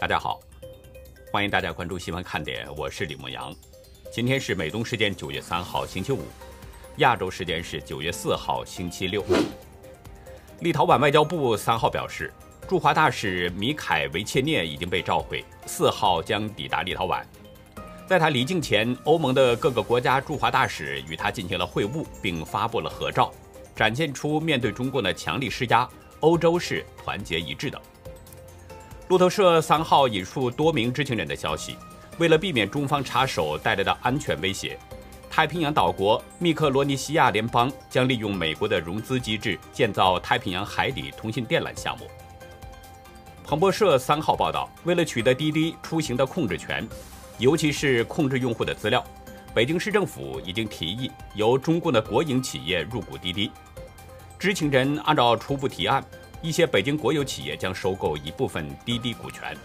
大家好，欢迎大家关注新闻看点，我是李牧阳。今天是美东时间九月三号星期五，亚洲时间是九月四号星期六。立陶宛外交部三号表示，驻华大使米凯维切涅已经被召回，四号将抵达立陶宛。在他离境前，欧盟的各个国家驻华大使与他进行了会晤，并发布了合照，展现出面对中共的强力施压，欧洲是团结一致的。路透社三号引述多名知情人的消息，为了避免中方插手带来的安全威胁，太平洋岛国密克罗尼西亚联邦将利用美国的融资机制建造太平洋海底通信电缆项目。彭博社三号报道，为了取得滴滴出行的控制权，尤其是控制用户的资料，北京市政府已经提议由中共的国营企业入股滴滴。知情人按照初步提案。一些北京国有企业将收购一部分滴滴股权。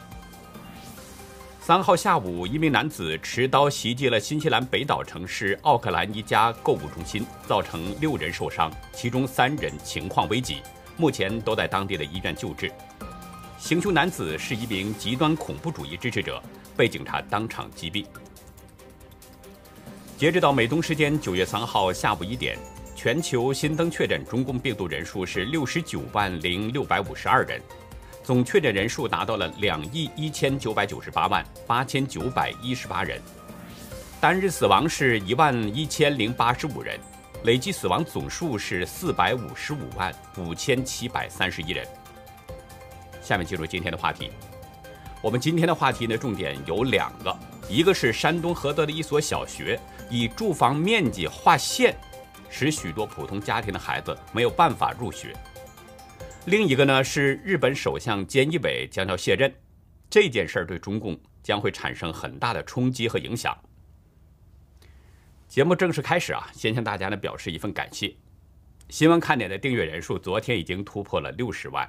三号下午，一名男子持刀袭击了新西兰北岛城市奥克兰一家购物中心，造成六人受伤，其中三人情况危急，目前都在当地的医院救治。行凶男子是一名极端恐怖主义支持者，被警察当场击毙。截止到美东时间九月三号下午一点。全球新增确诊中共病毒人数是六十九万零六百五十二人，总确诊人数达到了两亿一千九百九十八万八千九百一十八人，单日死亡是一万一千零八十五人，累计死亡总数是四百五十五万五千七百三十一人。下面进入今天的话题，我们今天的话题呢，重点有两个，一个是山东菏泽的一所小学以住房面积划线。使许多普通家庭的孩子没有办法入学。另一个呢是日本首相菅义伟将要卸任，这件事儿对中共将会产生很大的冲击和影响。节目正式开始啊，先向大家呢表示一份感谢。新闻看点的订阅人数昨天已经突破了六十万，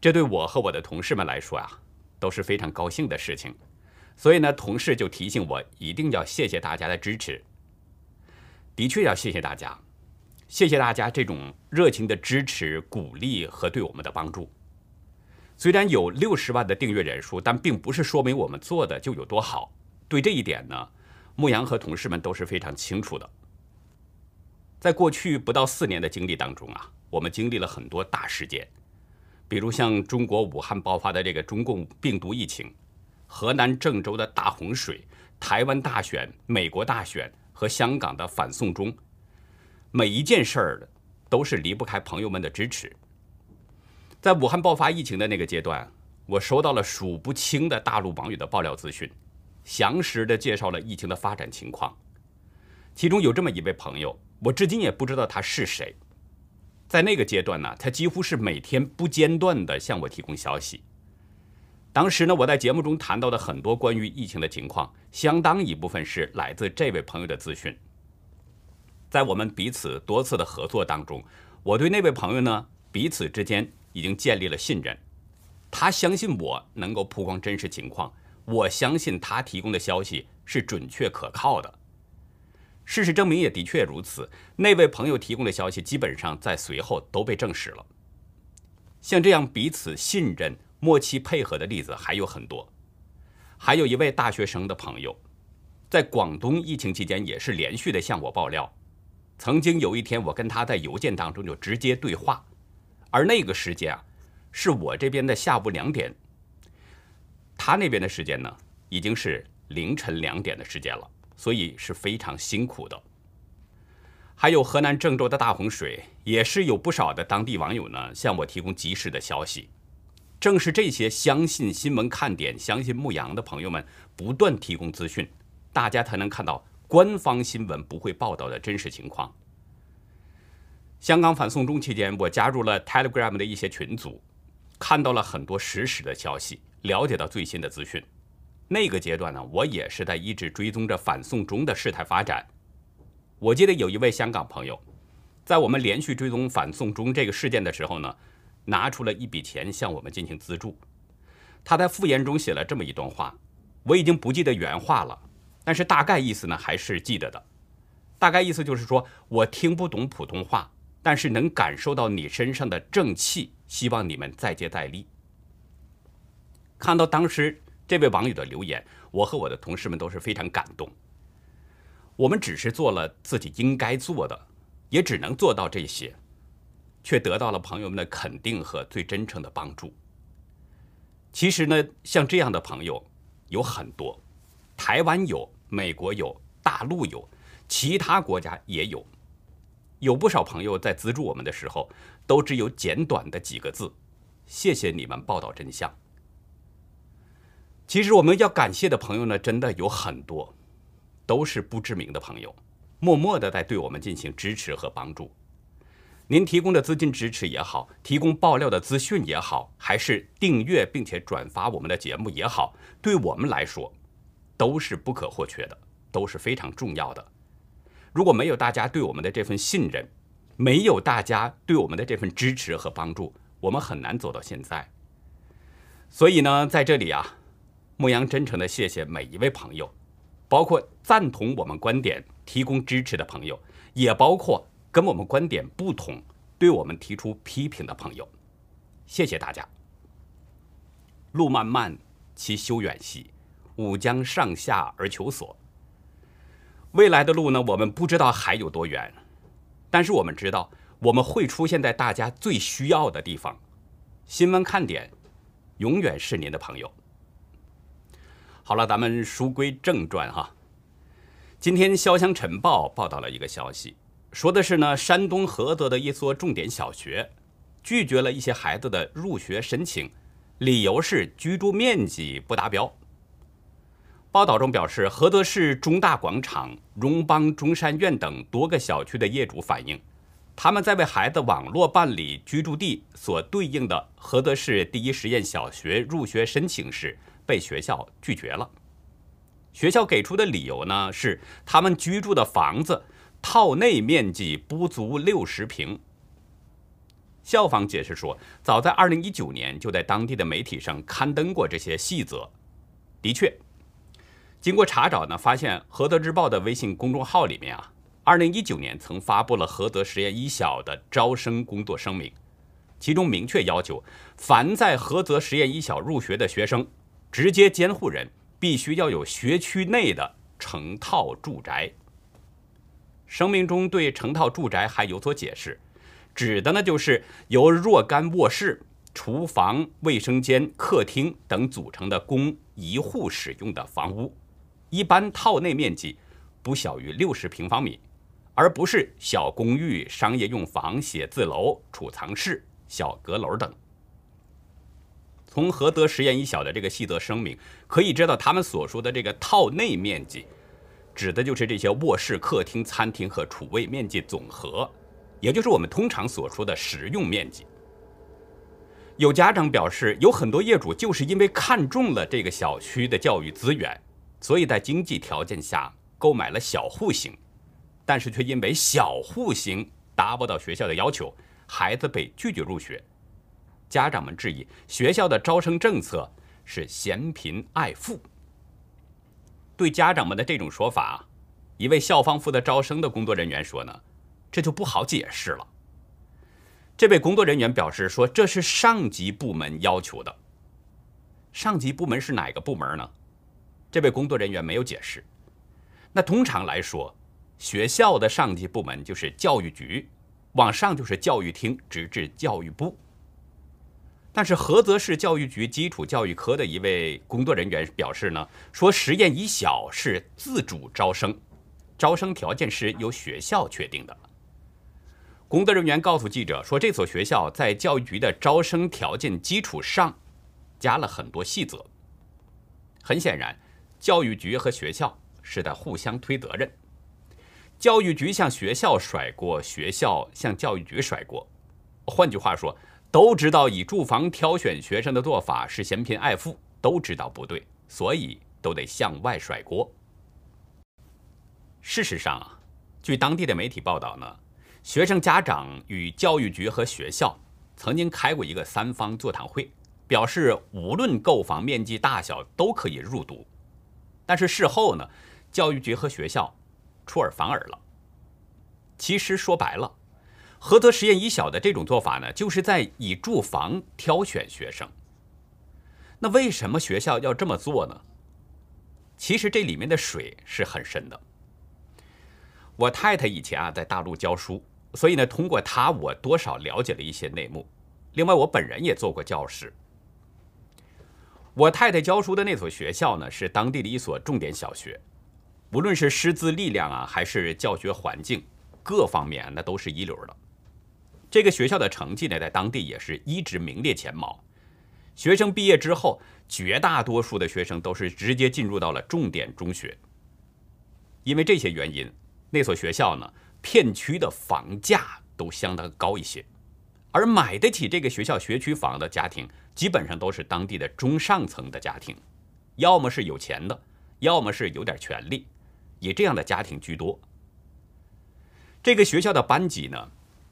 这对我和我的同事们来说啊都是非常高兴的事情。所以呢，同事就提醒我一定要谢谢大家的支持。的确要谢谢大家，谢谢大家这种热情的支持、鼓励和对我们的帮助。虽然有六十万的订阅人数，但并不是说明我们做的就有多好。对这一点呢，牧羊和同事们都是非常清楚的。在过去不到四年的经历当中啊，我们经历了很多大事件，比如像中国武汉爆发的这个中共病毒疫情，河南郑州的大洪水，台湾大选，美国大选。和香港的反送中，每一件事儿都是离不开朋友们的支持。在武汉爆发疫情的那个阶段，我收到了数不清的大陆网友的爆料资讯，详实的介绍了疫情的发展情况。其中有这么一位朋友，我至今也不知道他是谁。在那个阶段呢，他几乎是每天不间断的向我提供消息。当时呢，我在节目中谈到的很多关于疫情的情况，相当一部分是来自这位朋友的资讯。在我们彼此多次的合作当中，我对那位朋友呢，彼此之间已经建立了信任。他相信我能够曝光真实情况，我相信他提供的消息是准确可靠的。事实证明也的确如此，那位朋友提供的消息基本上在随后都被证实了。像这样彼此信任。默契配合的例子还有很多，还有一位大学生的朋友，在广东疫情期间也是连续的向我爆料。曾经有一天，我跟他在邮件当中就直接对话，而那个时间啊，是我这边的下午两点，他那边的时间呢，已经是凌晨两点的时间了，所以是非常辛苦的。还有河南郑州的大洪水，也是有不少的当地网友呢向我提供及时的消息。正是这些相信新闻看点、相信牧羊的朋友们不断提供资讯，大家才能看到官方新闻不会报道的真实情况。香港反送中期间，我加入了 Telegram 的一些群组，看到了很多实时的消息，了解到最新的资讯。那个阶段呢，我也是在一直追踪着反送中的事态发展。我记得有一位香港朋友，在我们连续追踪反送中这个事件的时候呢。拿出了一笔钱向我们进行资助，他在复言中写了这么一段话，我已经不记得原话了，但是大概意思呢还是记得的。大概意思就是说我听不懂普通话，但是能感受到你身上的正气，希望你们再接再厉。看到当时这位网友的留言，我和我的同事们都是非常感动。我们只是做了自己应该做的，也只能做到这些，却得到了朋友们的肯定和最真诚的帮助。其实呢，像这样的朋友有很多，台湾有，美国有，大陆有，其他国家也有。有不少朋友在资助我们的时候，都只有简短的几个字：“谢谢你们报道真相。”其实我们要感谢的朋友呢，真的有很多，都是不知名的朋友，默默的在对我们进行支持和帮助。您提供的资金支持也好，提供爆料的资讯也好，还是订阅并且转发我们的节目也好，对我们来说，都是不可或缺的，都是非常重要的。如果没有大家对我们的这份信任，没有大家对我们的这份支持和帮助，我们很难走到现在。所以呢，在这里啊，牧羊真诚的谢谢每一位朋友，包括赞同我们观点、提供支持的朋友，也包括跟我们观点不同、对我们提出批评的朋友。谢谢大家。路漫漫其修远兮，吾将上下而求索。未来的路呢？我们不知道还有多远，但是我们知道我们会出现在大家最需要的地方。新闻看点永远是您的朋友。好了，咱们书归正传哈。今天《潇湘晨报》报道了一个消息，说的是呢，山东菏泽的一所重点小学拒绝了一些孩子的入学申请，理由是居住面积不达标。报道中表示，菏泽市中大广场、荣邦中山苑等多个小区的业主反映，他们在为孩子网络办理居住地所对应的菏泽市第一实验小学入学申请时，被学校拒绝了。学校给出的理由呢是，他们居住的房子套内面积不足六十平。校方解释说，早在二零一九年就在当地的媒体上刊登过这些细则，的确。经过查找呢，发现《菏泽日报》的微信公众号里面啊，二零一九年曾发布了菏泽实验一小的招生工作声明，其中明确要求，凡在菏泽实验一小入学的学生，直接监护人必须要有学区内的成套住宅。声明中对成套住宅还有所解释，指的呢就是由若干卧室、厨房、卫生间、客厅等组成的供一户使用的房屋。一般套内面积不小于六十平方米，而不是小公寓、商业用房、写字楼、储藏室、小阁楼等。从菏泽实验一小的这个细则声明可以知道，他们所说的这个套内面积，指的就是这些卧室、客厅、餐厅和储位面积总和，也就是我们通常所说的实用面积。有家长表示，有很多业主就是因为看中了这个小区的教育资源。所以在经济条件下购买了小户型，但是却因为小户型达不到学校的要求，孩子被拒绝入学。家长们质疑学校的招生政策是嫌贫爱富。对家长们的这种说法，一位校方负责招生的工作人员说呢，这就不好解释了。这位工作人员表示说，这是上级部门要求的。上级部门是哪个部门呢？这位工作人员没有解释。那通常来说，学校的上级部门就是教育局，往上就是教育厅，直至教育部。但是菏泽市教育局基础教育科的一位工作人员表示呢，说实验一小是自主招生，招生条件是由学校确定的。工作人员告诉记者说，这所学校在教育局的招生条件基础上，加了很多细则。很显然。教育局和学校是在互相推责任，教育局向学校甩锅，学校向教育局甩锅。换句话说，都知道以住房挑选学生的做法是嫌贫爱富，都知道不对，所以都得向外甩锅。事实上啊，据当地的媒体报道呢，学生家长与教育局和学校曾经开过一个三方座谈会，表示无论购房面积大小都可以入读。但是事后呢，教育局和学校出尔反尔了。其实说白了，菏泽实验一小的这种做法呢，就是在以住房挑选学生。那为什么学校要这么做呢？其实这里面的水是很深的。我太太以前啊在大陆教书，所以呢，通过她我多少了解了一些内幕。另外，我本人也做过教师。我太太教书的那所学校呢，是当地的一所重点小学，无论是师资力量啊，还是教学环境，各方面那都是一流的。这个学校的成绩呢，在当地也是一直名列前茅。学生毕业之后，绝大多数的学生都是直接进入到了重点中学。因为这些原因，那所学校呢，片区的房价都相当高一些，而买得起这个学校学区房的家庭，基本上都是当地的中上层的家庭，要么是有钱的，要么是有点权利，以这样的家庭居多。这个学校的班级呢，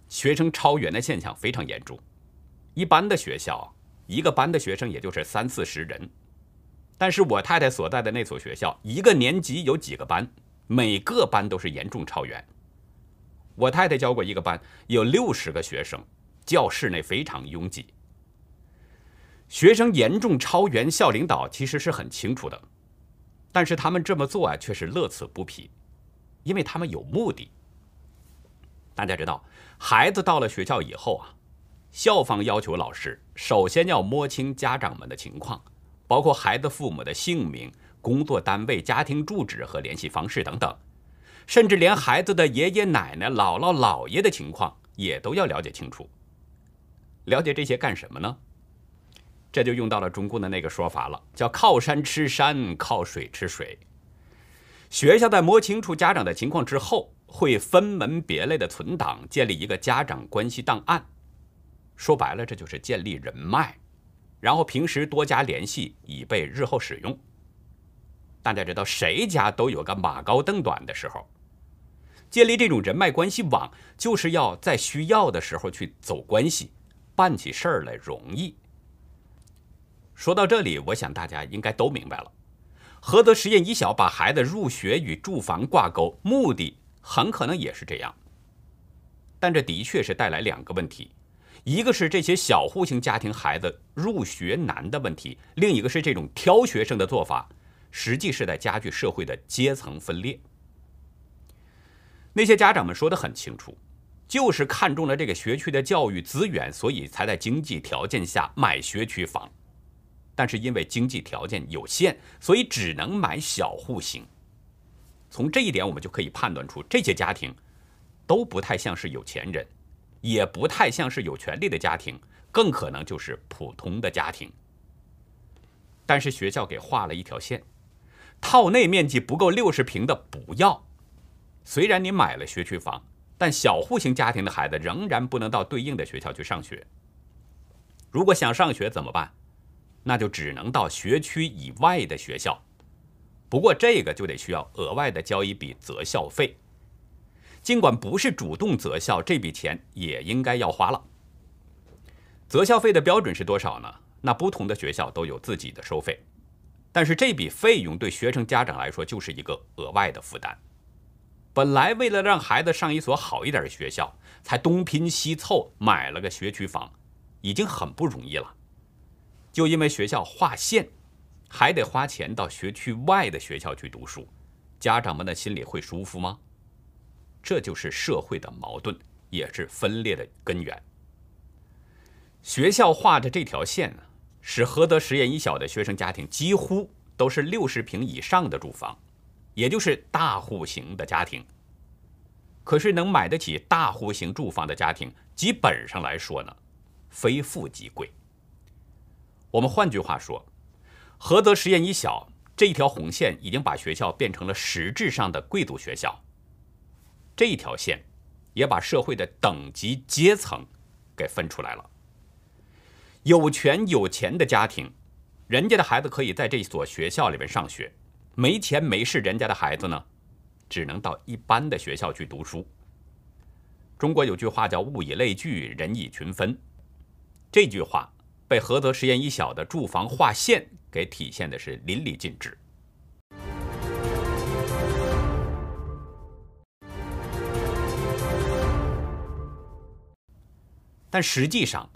学生超员的现象非常严重，一般的学校。一个班的学生也就是三四十人，但是我太太所在的那所学校，一个年级有几个班，每个班都是严重超员。我太太教过一个班，有六十个学生，教室内非常拥挤。学生严重超员，校领导其实是很清楚的，但是他们这么做啊，却是乐此不疲，因为他们有目的。大家知道，孩子到了学校以后啊。校方要求老师首先要摸清家长们的情况，包括孩子父母的姓名、工作单位、家庭住址和联系方式等等，甚至连孩子的爷爷奶奶、姥姥姥爷的情况也都要了解清楚。了解这些干什么呢？这就用到了中共的那个说法了，叫“靠山吃山，靠水吃水”。学校在摸清楚家长的情况之后，会分门别类的存档，建立一个家长关系档案。说白了，这就是建立人脉，然后平时多加联系，以备日后使用。大家知道，谁家都有个马高凳短的时候，建立这种人脉关系网，就是要在需要的时候去走关系，办起事儿来容易。说到这里，我想大家应该都明白了，菏泽实验一小把孩子入学与住房挂钩，目的很可能也是这样，但这的确是带来两个问题。一个是这些小户型家庭孩子入学难的问题，另一个是这种挑学生的做法，实际是在加剧社会的阶层分裂。那些家长们说的很清楚，就是看中了这个学区的教育资源，所以才在经济条件下买学区房，但是因为经济条件有限，所以只能买小户型。从这一点，我们就可以判断出这些家庭都不太像是有钱人。也不太像是有权利的家庭，更可能就是普通的家庭。但是学校给画了一条线，套内面积不够六十平的不要。虽然你买了学区房，但小户型家庭的孩子仍然不能到对应的学校去上学。如果想上学怎么办？那就只能到学区以外的学校。不过这个就得需要额外的交一笔择校费。尽管不是主动择校，这笔钱也应该要花了。择校费的标准是多少呢？那不同的学校都有自己的收费，但是这笔费用对学生家长来说就是一个额外的负担。本来为了让孩子上一所好一点的学校，才东拼西凑买了个学区房，已经很不容易了。就因为学校划线，还得花钱到学区外的学校去读书，家长们的心里会舒服吗？这就是社会的矛盾，也是分裂的根源。学校画的这条线呢，使菏泽实验一小的学生家庭几乎都是六十平以上的住房，也就是大户型的家庭。可是能买得起大户型住房的家庭，基本上来说呢，非富即贵。我们换句话说，菏泽实验一小这一条红线已经把学校变成了实质上的贵族学校。这一条线，也把社会的等级阶层给分出来了。有权有钱的家庭，人家的孩子可以在这所学校里面上学；没钱没势人家的孩子呢，只能到一般的学校去读书。中国有句话叫“物以类聚，人以群分”，这句话被菏泽实验一小的住房划线给体现的是淋漓尽致。但实际上，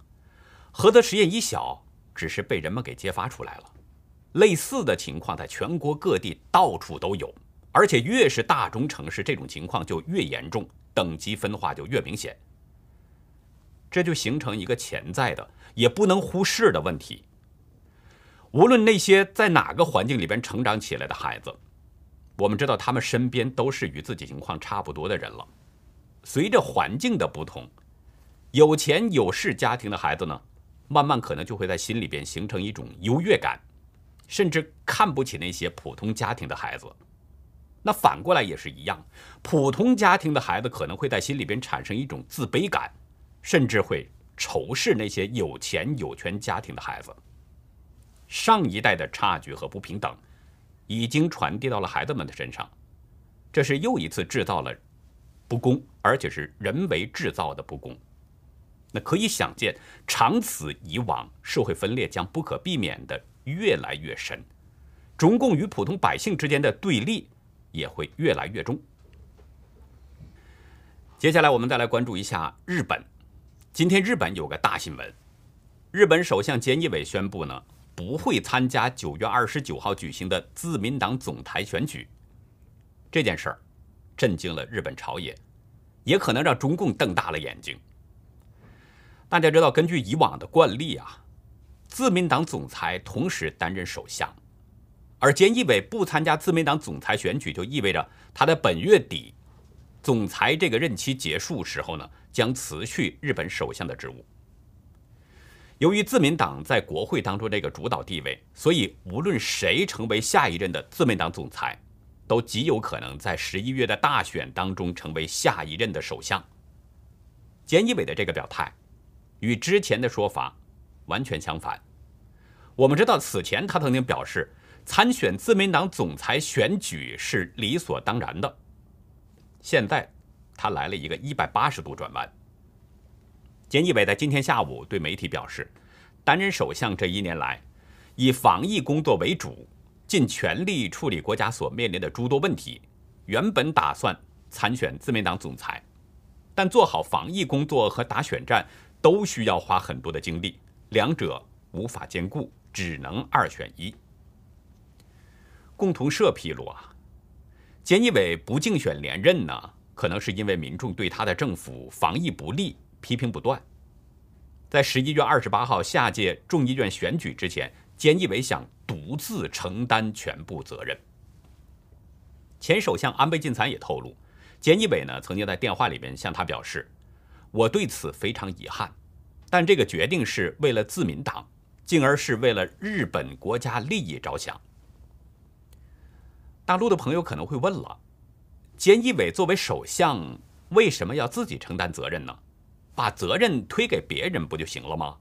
菏泽实验一小只是被人们给揭发出来了。类似的情况在全国各地到处都有，而且越是大中城市，这种情况就越严重，等级分化就越明显。这就形成一个潜在的、也不能忽视的问题。无论那些在哪个环境里边成长起来的孩子，我们知道他们身边都是与自己情况差不多的人了。随着环境的不同，有钱有势家庭的孩子呢，慢慢可能就会在心里边形成一种优越感。甚至看不起那些普通家庭的孩子，那反过来也是一样，普通家庭的孩子可能会在心里边产生一种自卑感，甚至会仇视那些有钱有权家庭的孩子。上一代的差距和不平等，已经传递到了孩子们的身上，这是又一次制造了不公，而且是人为制造的不公。那可以想见，长此以往，社会分裂将不可避免的。越来越深，中共与普通百姓之间的对立也会越来越重。接下来，我们再来关注一下日本。今天，日本有个大新闻：日本首相菅义伟宣布呢，不会参加九月二十九号举行的自民党总裁选举。这件事儿震惊了日本朝野，也可能让中共瞪大了眼睛。大家知道，根据以往的惯例啊。自民党总裁同时担任首相，而菅义伟不参加自民党总裁选举，就意味着他在本月底总裁这个任期结束时候呢，将辞去日本首相的职务。由于自民党在国会当中这个主导地位，所以无论谁成为下一任的自民党总裁，都极有可能在十一月的大选当中成为下一任的首相。菅义伟的这个表态，与之前的说法完全相反。我们知道，此前他曾经表示，参选自民党总裁选举是理所当然的。现在，他来了一个一百八十度转弯。菅义伟在今天下午对媒体表示，担任首相这一年来，以防疫工作为主，尽全力处理国家所面临的诸多问题。原本打算参选自民党总裁，但做好防疫工作和打选战都需要花很多的精力，两者无法兼顾。只能二选一。共同社披露啊，菅义伟不竞选连任呢，可能是因为民众对他的政府防疫不力批评不断。在十一月二十八号下届众议院选举之前，菅义伟想独自承担全部责任。前首相安倍晋三也透露，菅义伟呢曾经在电话里面向他表示：“我对此非常遗憾，但这个决定是为了自民党。”进而是为了日本国家利益着想。大陆的朋友可能会问了：菅义伟作为首相，为什么要自己承担责任呢？把责任推给别人不就行了吗？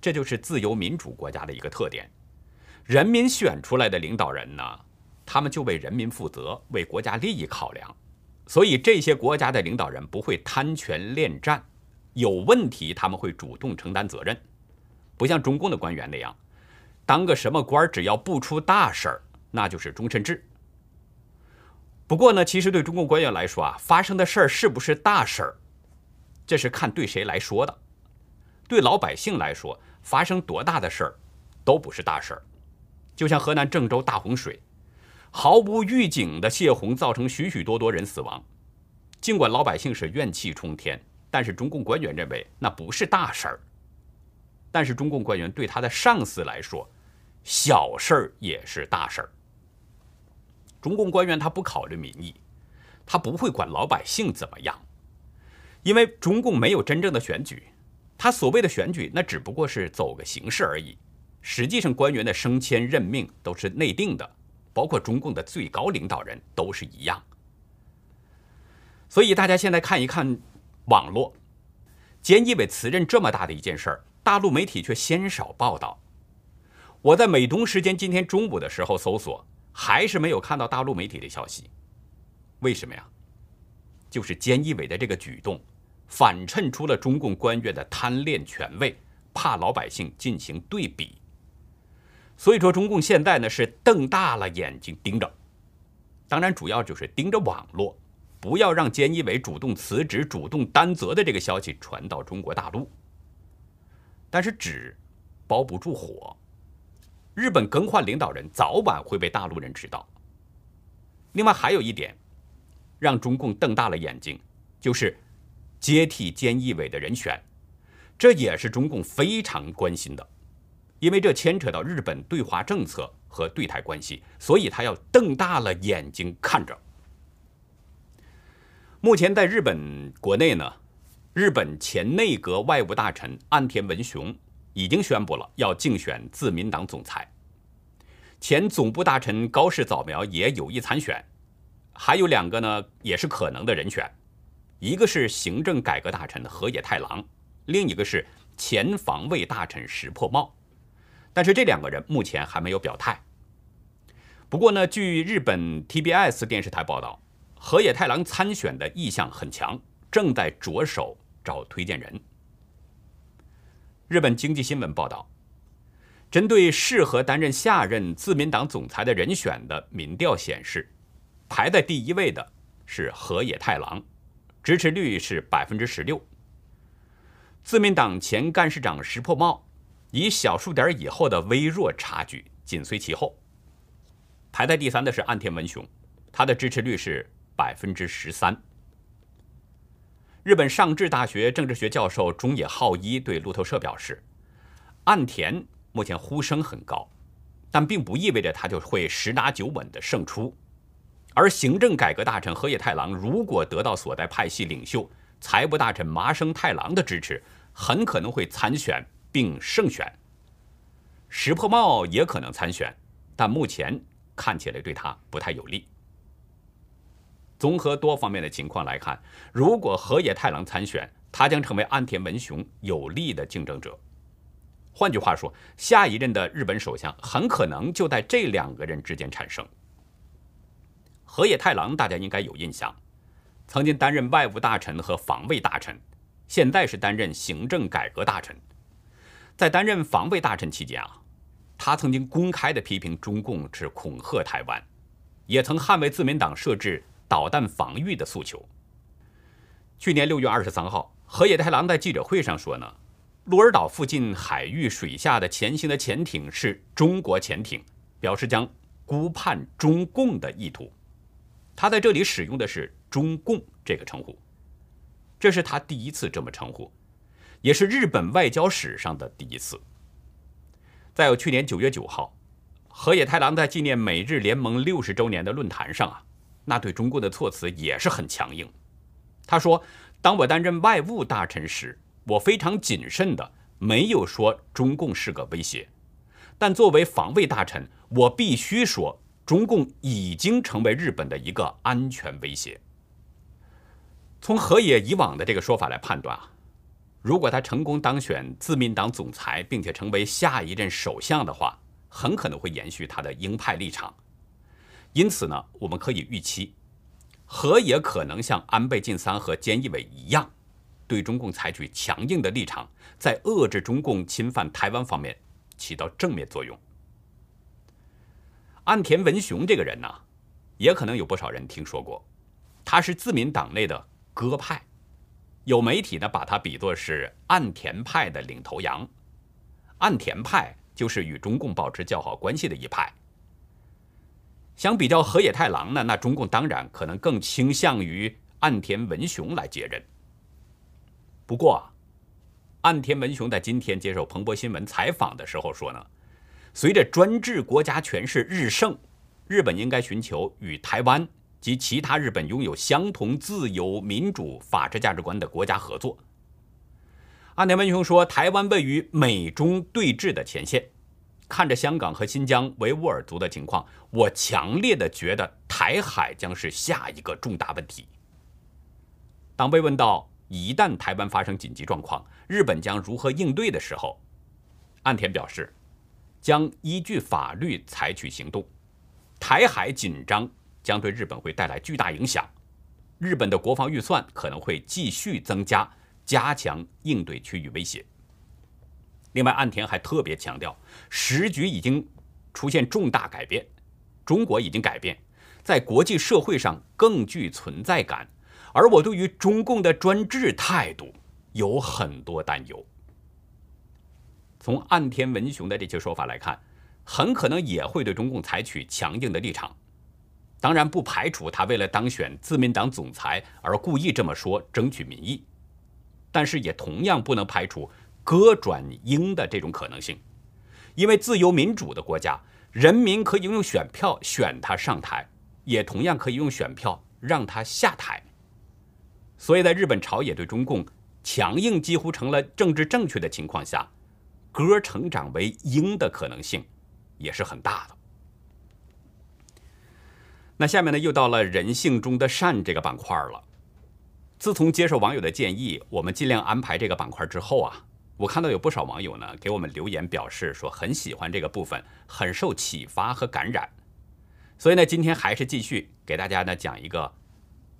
这就是自由民主国家的一个特点：人民选出来的领导人呢，他们就为人民负责，为国家利益考量。所以这些国家的领导人不会贪权恋战，有问题他们会主动承担责任。不像中共的官员那样，当个什么官只要不出大事儿，那就是终身制。不过呢，其实对中共官员来说啊，发生的事儿是不是大事儿，这是看对谁来说的。对老百姓来说，发生多大的事儿都不是大事儿。就像河南郑州大洪水，毫无预警的泄洪造成许许多多人死亡，尽管老百姓是怨气冲天，但是中共官员认为那不是大事儿。但是中共官员对他的上司来说，小事儿也是大事儿。中共官员他不考虑民意，他不会管老百姓怎么样，因为中共没有真正的选举，他所谓的选举那只不过是走个形式而已。实际上，官员的升迁任命都是内定的，包括中共的最高领导人都是一样。所以大家现在看一看网络，菅义伟辞任这么大的一件事儿。大陆媒体却鲜少报道。我在美东时间今天中午的时候搜索，还是没有看到大陆媒体的消息。为什么呀？就是菅义伟的这个举动，反衬出了中共官员的贪恋权位，怕老百姓进行对比。所以说，中共现在呢是瞪大了眼睛盯着，当然主要就是盯着网络，不要让菅义伟主动辞职、主动担责的这个消息传到中国大陆。但是纸包不住火。日本更换领导人，早晚会被大陆人知道。另外还有一点，让中共瞪大了眼睛，就是接替菅义伟的人选，这也是中共非常关心的，因为这牵扯到日本对华政策和对台关系，所以他要瞪大了眼睛看着。目前在日本国内呢，日本前内阁外务大臣岸田文雄已经宣布了要竞选自民党总裁。前总部大臣高市早苗也有意参选，还有两个呢，也是可能的人选，一个是行政改革大臣河野太郎，另一个是前防卫大臣石破茂，但是这两个人目前还没有表态。不过呢，据日本 TBS 电视台报道，河野太郎参选的意向很强，正在着手找推荐人。日本经济新闻报道。针对适合担任下任自民党总裁的人选的民调显示，排在第一位的是河野太郎，支持率是百分之十六。自民党前干事长石破茂以小数点以后的微弱差距紧随其后。排在第三的是岸田文雄，他的支持率是百分之十三。日本上智大学政治学教授中野浩一对路透社表示，岸田。目前呼声很高，但并不意味着他就会十拿九稳的胜出。而行政改革大臣河野太郎如果得到所在派系领袖财部大臣麻生太郎的支持，很可能会参选并胜选。石破茂也可能参选，但目前看起来对他不太有利。综合多方面的情况来看，如果河野太郎参选，他将成为岸田文雄有力的竞争者。换句话说，下一任的日本首相很可能就在这两个人之间产生。河野太郎大家应该有印象，曾经担任外务大臣和防卫大臣，现在是担任行政改革大臣。在担任防卫大臣期间啊，他曾经公开的批评中共是恐吓台湾，也曾捍卫自民党设置导弹防御的诉求。去年六月二十三号，河野太郎在记者会上说呢。鹿儿岛附近海域水下的潜行的潜艇是中国潜艇，表示将估判中共的意图。他在这里使用的是“中共”这个称呼，这是他第一次这么称呼，也是日本外交史上的第一次。再有，去年九月九号，河野太郎在纪念美日联盟六十周年的论坛上啊，那对中共的措辞也是很强硬。他说：“当我担任外务大臣时。”我非常谨慎的，没有说中共是个威胁，但作为防卫大臣，我必须说，中共已经成为日本的一个安全威胁。从河野以往的这个说法来判断啊，如果他成功当选自民党总裁，并且成为下一任首相的话，很可能会延续他的鹰派立场。因此呢，我们可以预期，河野可能像安倍晋三和菅义伟一样。对中共采取强硬的立场，在遏制中共侵犯台湾方面起到正面作用。岸田文雄这个人呢，也可能有不少人听说过，他是自民党内的鸽派，有媒体呢把他比作是岸田派的领头羊。岸田派就是与中共保持较好关系的一派。相比较河野太郎呢，那中共当然可能更倾向于岸田文雄来接任。不过啊，岸田文雄在今天接受彭博新闻采访的时候说呢，随着专制国家权势日盛，日本应该寻求与台湾及其他日本拥有相同自由、民主、法治价值观的国家合作。岸田文雄说，台湾位于美中对峙的前线，看着香港和新疆维吾尔族的情况，我强烈的觉得台海将是下一个重大问题。当被问到。一旦台湾发生紧急状况，日本将如何应对的时候，岸田表示，将依据法律采取行动。台海紧张将对日本会带来巨大影响，日本的国防预算可能会继续增加，加强应对区域威胁。另外，岸田还特别强调，时局已经出现重大改变，中国已经改变，在国际社会上更具存在感。而我对于中共的专制态度有很多担忧。从岸田文雄的这些说法来看，很可能也会对中共采取强硬的立场。当然，不排除他为了当选自民党总裁而故意这么说，争取民意。但是，也同样不能排除鸽转鹰的这种可能性，因为自由民主的国家，人民可以用选票选他上台，也同样可以用选票让他下台。所以在日本朝野对中共强硬几乎成了政治正确的情况下，鸽成长为鹰的可能性也是很大的。那下面呢，又到了人性中的善这个板块了。自从接受网友的建议，我们尽量安排这个板块之后啊，我看到有不少网友呢给我们留言表示说很喜欢这个部分，很受启发和感染。所以呢，今天还是继续给大家呢讲一个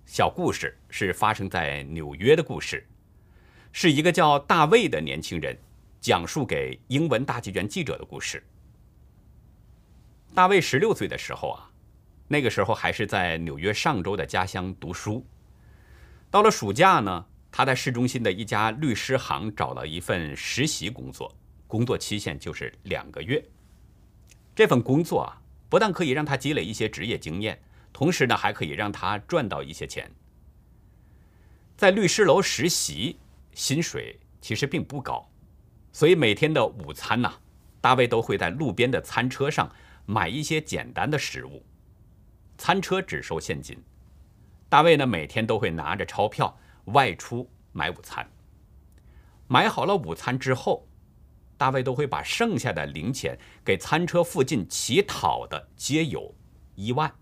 小故事，是发生在纽约的故事，是一个叫大卫的年轻人讲述给英文大纪元记者的故事。大卫十六岁的时候啊。那个时候还是在纽约上州的家乡读书。到了暑假呢，他在市中心的一家律师行找了一份实习工作，工作期限就是两个月。这份工作啊，不但可以让他积累一些职业经验，同时呢，还可以让他赚到一些钱。在律师楼实习，薪水其实并不高，所以每天的午餐呢，大卫都会在路边的餐车上买一些简单的食物。餐车只收现金，大卫呢每天都会拿着钞票外出买午餐。买好了午餐之后，大卫都会把剩下的零钱给餐车附近乞讨的街友一万。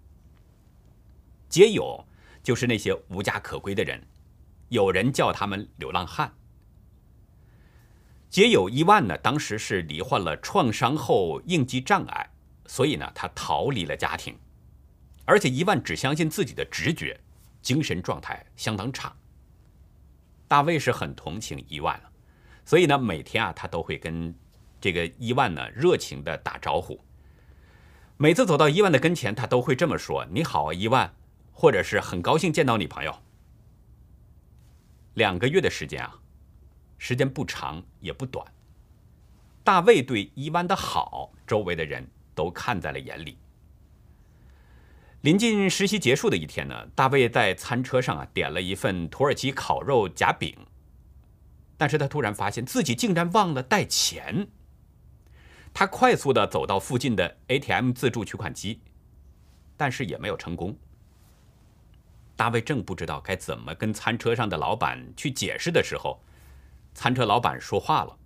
街友就是那些无家可归的人，有人叫他们流浪汉。街友一万呢，当时是罹患了创伤后应激障碍，所以呢他逃离了家庭。而且伊万只相信自己的直觉，精神状态相当差。大卫是很同情伊万了，所以呢，每天啊，他都会跟这个伊万呢热情的打招呼。每次走到伊万的跟前，他都会这么说：“你好啊，伊万，或者是很高兴见到你，朋友。”两个月的时间啊，时间不长也不短。大卫对伊万的好，周围的人都看在了眼里。临近实习结束的一天呢，大卫在餐车上啊点了一份土耳其烤肉夹饼，但是他突然发现自己竟然忘了带钱。他快速的走到附近的 ATM 自助取款机，但是也没有成功。大卫正不知道该怎么跟餐车上的老板去解释的时候，餐车老板说话了：“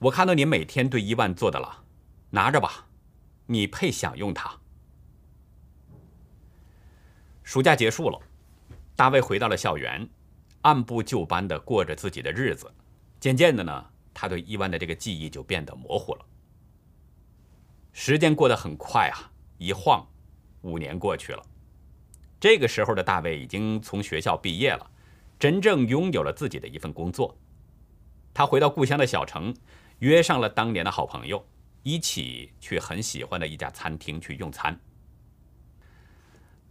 我看到你每天对伊万做的了，拿着吧，你配享用它。”暑假结束了，大卫回到了校园，按部就班的过着自己的日子。渐渐的呢，他对伊万的这个记忆就变得模糊了。时间过得很快啊，一晃，五年过去了。这个时候的大卫已经从学校毕业了，真正拥有了自己的一份工作。他回到故乡的小城，约上了当年的好朋友，一起去很喜欢的一家餐厅去用餐。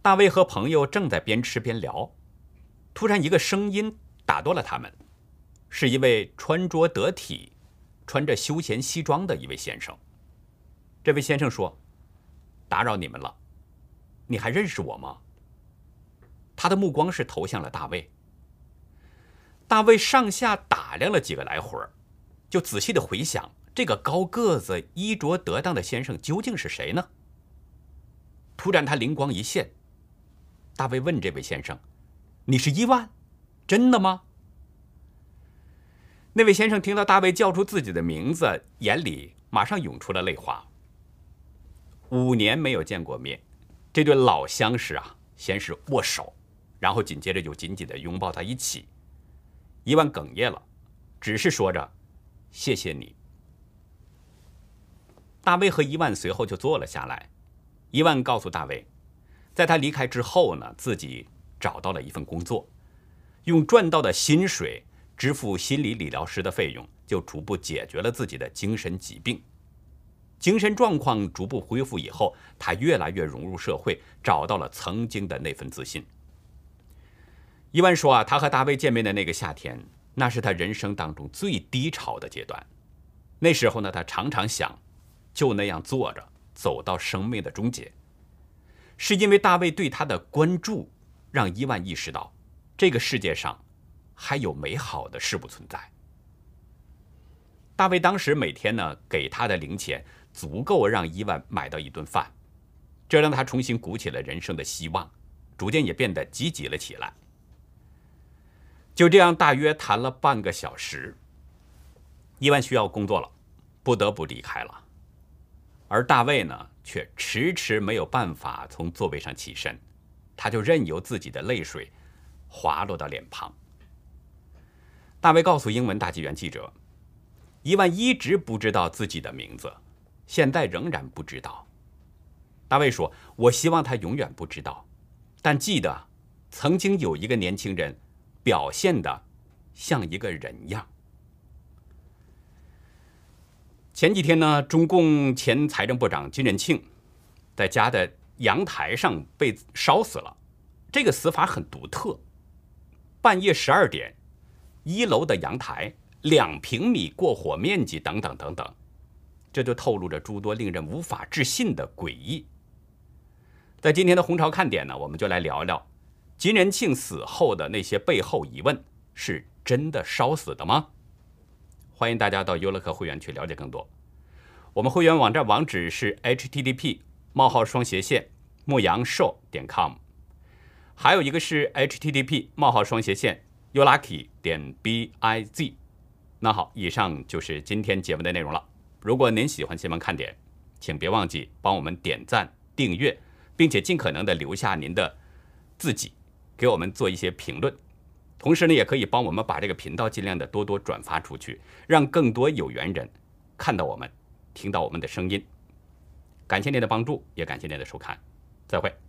大卫和朋友正在边吃边聊，突然一个声音打断了他们，是一位穿着得体、穿着休闲西装的一位先生。这位先生说：“打扰你们了，你还认识我吗？”他的目光是投向了大卫。大卫上下打量了几个来回，就仔细的回想这个高个子、衣着得当的先生究竟是谁呢？突然，他灵光一现。大卫问这位先生：“你是伊万，真的吗？”那位先生听到大卫叫出自己的名字，眼里马上涌出了泪花。五年没有见过面，这对老相识啊，先是握手，然后紧接着就紧紧的拥抱在一起。伊万哽咽了，只是说着：“谢谢你。”大卫和伊万随后就坐了下来。伊万告诉大卫。在他离开之后呢，自己找到了一份工作，用赚到的薪水支付心理理疗师的费用，就逐步解决了自己的精神疾病。精神状况逐步恢复以后，他越来越融入社会，找到了曾经的那份自信。伊万说啊，他和大卫见面的那个夏天，那是他人生当中最低潮的阶段。那时候呢，他常常想就那样坐着走到生命的终结。是因为大卫对他的关注，让伊万意识到这个世界上还有美好的事物存在。大卫当时每天呢给他的零钱足够让伊万买到一顿饭，这让他重新鼓起了人生的希望，逐渐也变得积极了起来。就这样，大约谈了半个小时，伊万需要工作了，不得不离开了。而大卫呢，却迟迟没有办法从座位上起身，他就任由自己的泪水滑落到脸庞。大卫告诉英文大纪元记者，伊万一直不知道自己的名字，现在仍然不知道。大卫说：“我希望他永远不知道，但记得曾经有一个年轻人。”表现的像一个人样。前几天呢，中共前财政部长金仁庆在家的阳台上被烧死了，这个死法很独特。半夜十二点，一楼的阳台两平米过火面积等等等等，这就透露着诸多令人无法置信的诡异。在今天的红潮看点呢，我们就来聊聊。金仁庆死后的那些背后疑问，是真的烧死的吗？欢迎大家到优乐客会员去了解更多。我们会员网站网址是 http: 冒号双斜线牧羊兽点 com，还有一个是 http: 冒号双斜线 youlucky 点 biz。那好，以上就是今天节目的内容了。如果您喜欢新闻看点，请别忘记帮我们点赞、订阅，并且尽可能的留下您的自己。给我们做一些评论，同时呢，也可以帮我们把这个频道尽量的多多转发出去，让更多有缘人看到我们，听到我们的声音。感谢您的帮助，也感谢您的收看，再会。